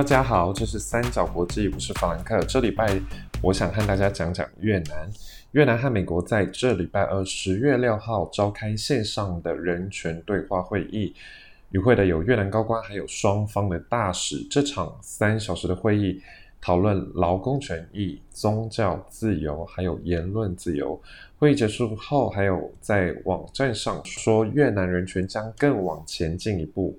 大家好，这是三角国际，我是法兰克。这礼拜我想和大家讲讲越南。越南和美国在这礼拜二十月六号召开线上的人权对话会议，与会的有越南高官，还有双方的大使。这场三小时的会议讨论劳工权益、宗教自由，还有言论自由。会议结束后，还有在网站上说越南人权将更往前进一步。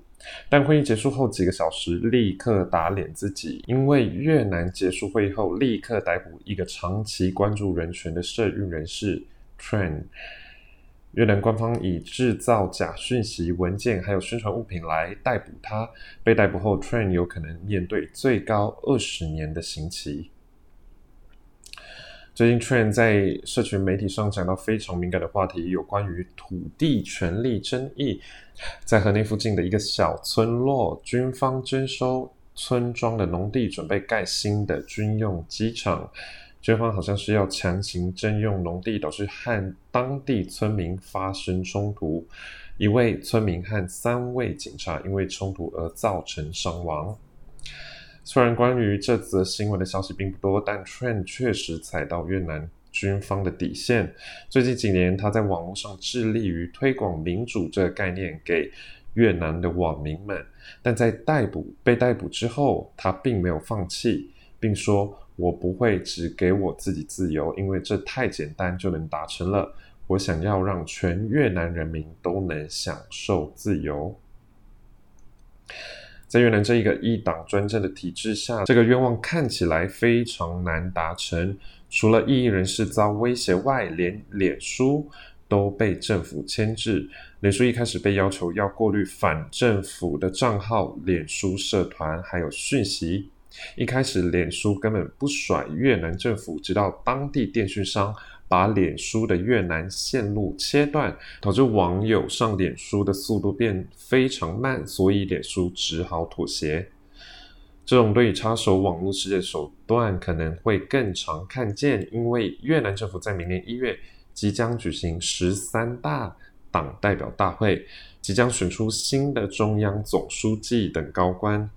但会议结束后几个小时，立刻打脸自己，因为越南结束会议后，立刻逮捕一个长期关注人权的社运人士 Tran。越南官方以制造假讯息、文件还有宣传物品来逮捕他。被逮捕后，Tran 有可能面对最高二十年的刑期。最近，Tran 在社群媒体上讲到非常敏感的话题，有关于土地权利争议。在河内附近的一个小村落，军方征收村庄的农地，准备盖新的军用机场。军方好像是要强行征用农地，导致和当地村民发生冲突。一位村民和三位警察因为冲突而造成伤亡。虽然关于这则新闻的消息并不多，但 Trend 确实踩到越南军方的底线。最近几年，他在网络上致力于推广民主这个概念给越南的网民们，但在逮捕被逮捕之后，他并没有放弃，并说：“我不会只给我自己自由，因为这太简单就能达成了。我想要让全越南人民都能享受自由。”在越南这一个一党专政的体制下，这个愿望看起来非常难达成。除了异议人士遭威胁外，连脸书都被政府牵制。脸书一开始被要求要过滤反政府的账号、脸书社团还有讯息。一开始，脸书根本不甩越南政府，直到当地电讯商。把脸书的越南线路切断，导致网友上脸书的速度变非常慢，所以脸书只好妥协。这种对插手网络世界手段可能会更常看见，因为越南政府在明年一月即将举行十三大党代表大会，即将选出新的中央总书记等高官。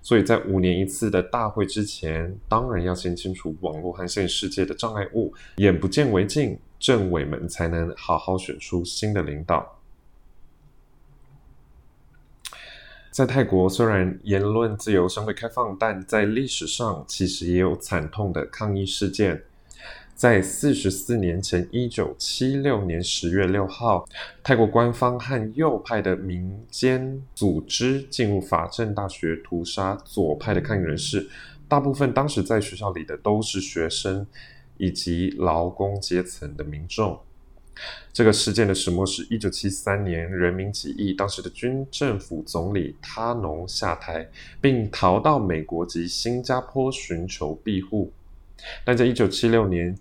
所以在五年一次的大会之前，当然要先清除网络和现实世界的障碍物，眼不见为净，政委们才能好好选出新的领导。在泰国，虽然言论自由相对开放，但在历史上其实也有惨痛的抗议事件。在四十四年前，一九七六年十月六号，泰国官方和右派的民间组织进入法政大学屠杀左派的抗议人士，大部分当时在学校里的都是学生以及劳工阶层的民众。这个事件的始末是一九七三年人民起义，当时的军政府总理他农下台，并逃到美国及新加坡寻求庇护。但在一九七六年，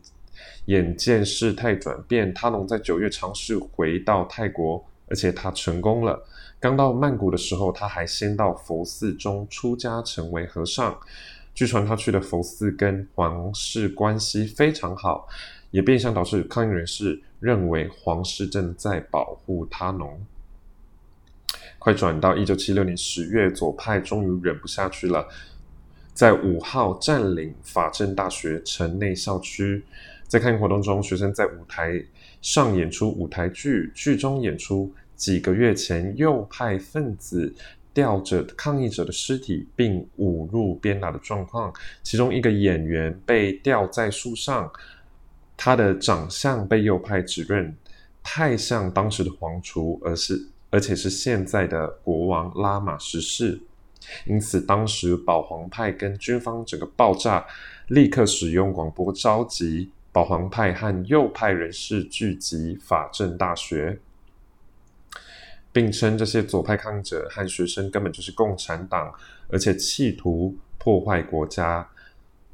眼见事态转变，他农在九月尝试回到泰国，而且他成功了。刚到曼谷的时候，他还先到佛寺中出家，成为和尚。据传他去的佛寺跟皇室关系非常好，也变相导致抗议人士认为皇室正在保护他农。快转到一九七六年十月，左派终于忍不下去了。在五号占领法政大学城内校区，在抗议活动中，学生在舞台上演出舞台剧，剧中演出几个月前右派分子吊着抗议者的尸体并侮辱鞭打的状况。其中一个演员被吊在树上，他的长相被右派指认太像当时的皇储，而是而且是现在的国王拉玛十世。因此，当时保皇派跟军方整个爆炸，立刻使用广播召集保皇派和右派人士聚集法政大学，并称这些左派抗者和学生根本就是共产党，而且企图破坏国家。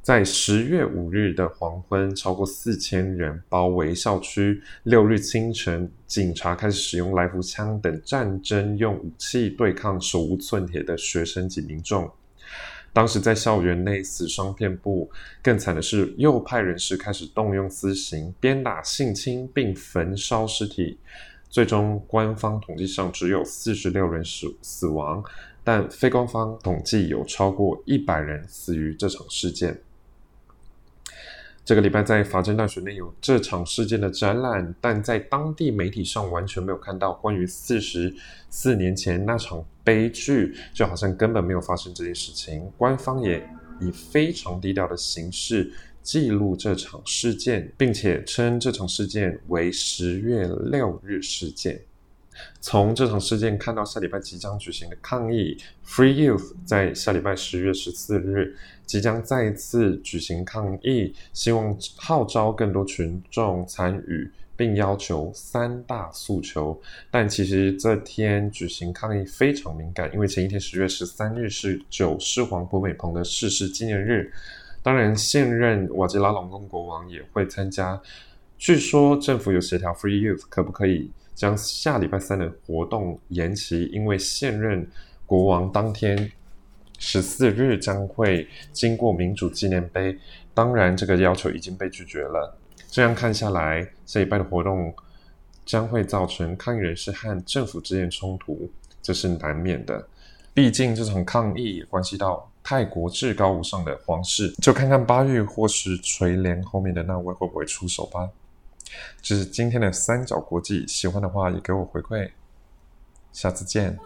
在十月五日的黄昏，超过四千人包围校区。六日清晨，警察开始使用来福枪等战争用武器对抗手无寸铁的学生及民众。当时在校园内死伤遍布，更惨的是右派人士开始动用私刑，鞭打、性侵并焚烧尸体。最终，官方统计上只有四十六人死死亡，但非官方统计有超过一百人死于这场事件。这个礼拜在法政大学内有这场事件的展览，但在当地媒体上完全没有看到关于四十四年前那场悲剧，就好像根本没有发生这件事情。官方也以非常低调的形式记录这场事件，并且称这场事件为十月六日事件。从这场事件看到下礼拜即将举行的抗议，Free Youth 在下礼拜十月十四日即将再一次举行抗议，希望号召更多群众参与，并要求三大诉求。但其实这天举行抗议非常敏感，因为前一天十月十三日是九世皇博美蓬的逝世纪念日。当然，现任瓦吉拉隆功国王也会参加。据说政府有协调 Free Youth 可不可以。将下礼拜三的活动延期，因为现任国王当天十四日将会经过民主纪念碑。当然，这个要求已经被拒绝了。这样看下来，这一拜的活动将会造成抗议人士和政府之间冲突，这是难免的。毕竟这场抗议关系到泰国至高无上的皇室，就看看巴育或是垂帘后面的那位会不会出手吧。这是今天的三角国际，喜欢的话也给我回馈，下次见。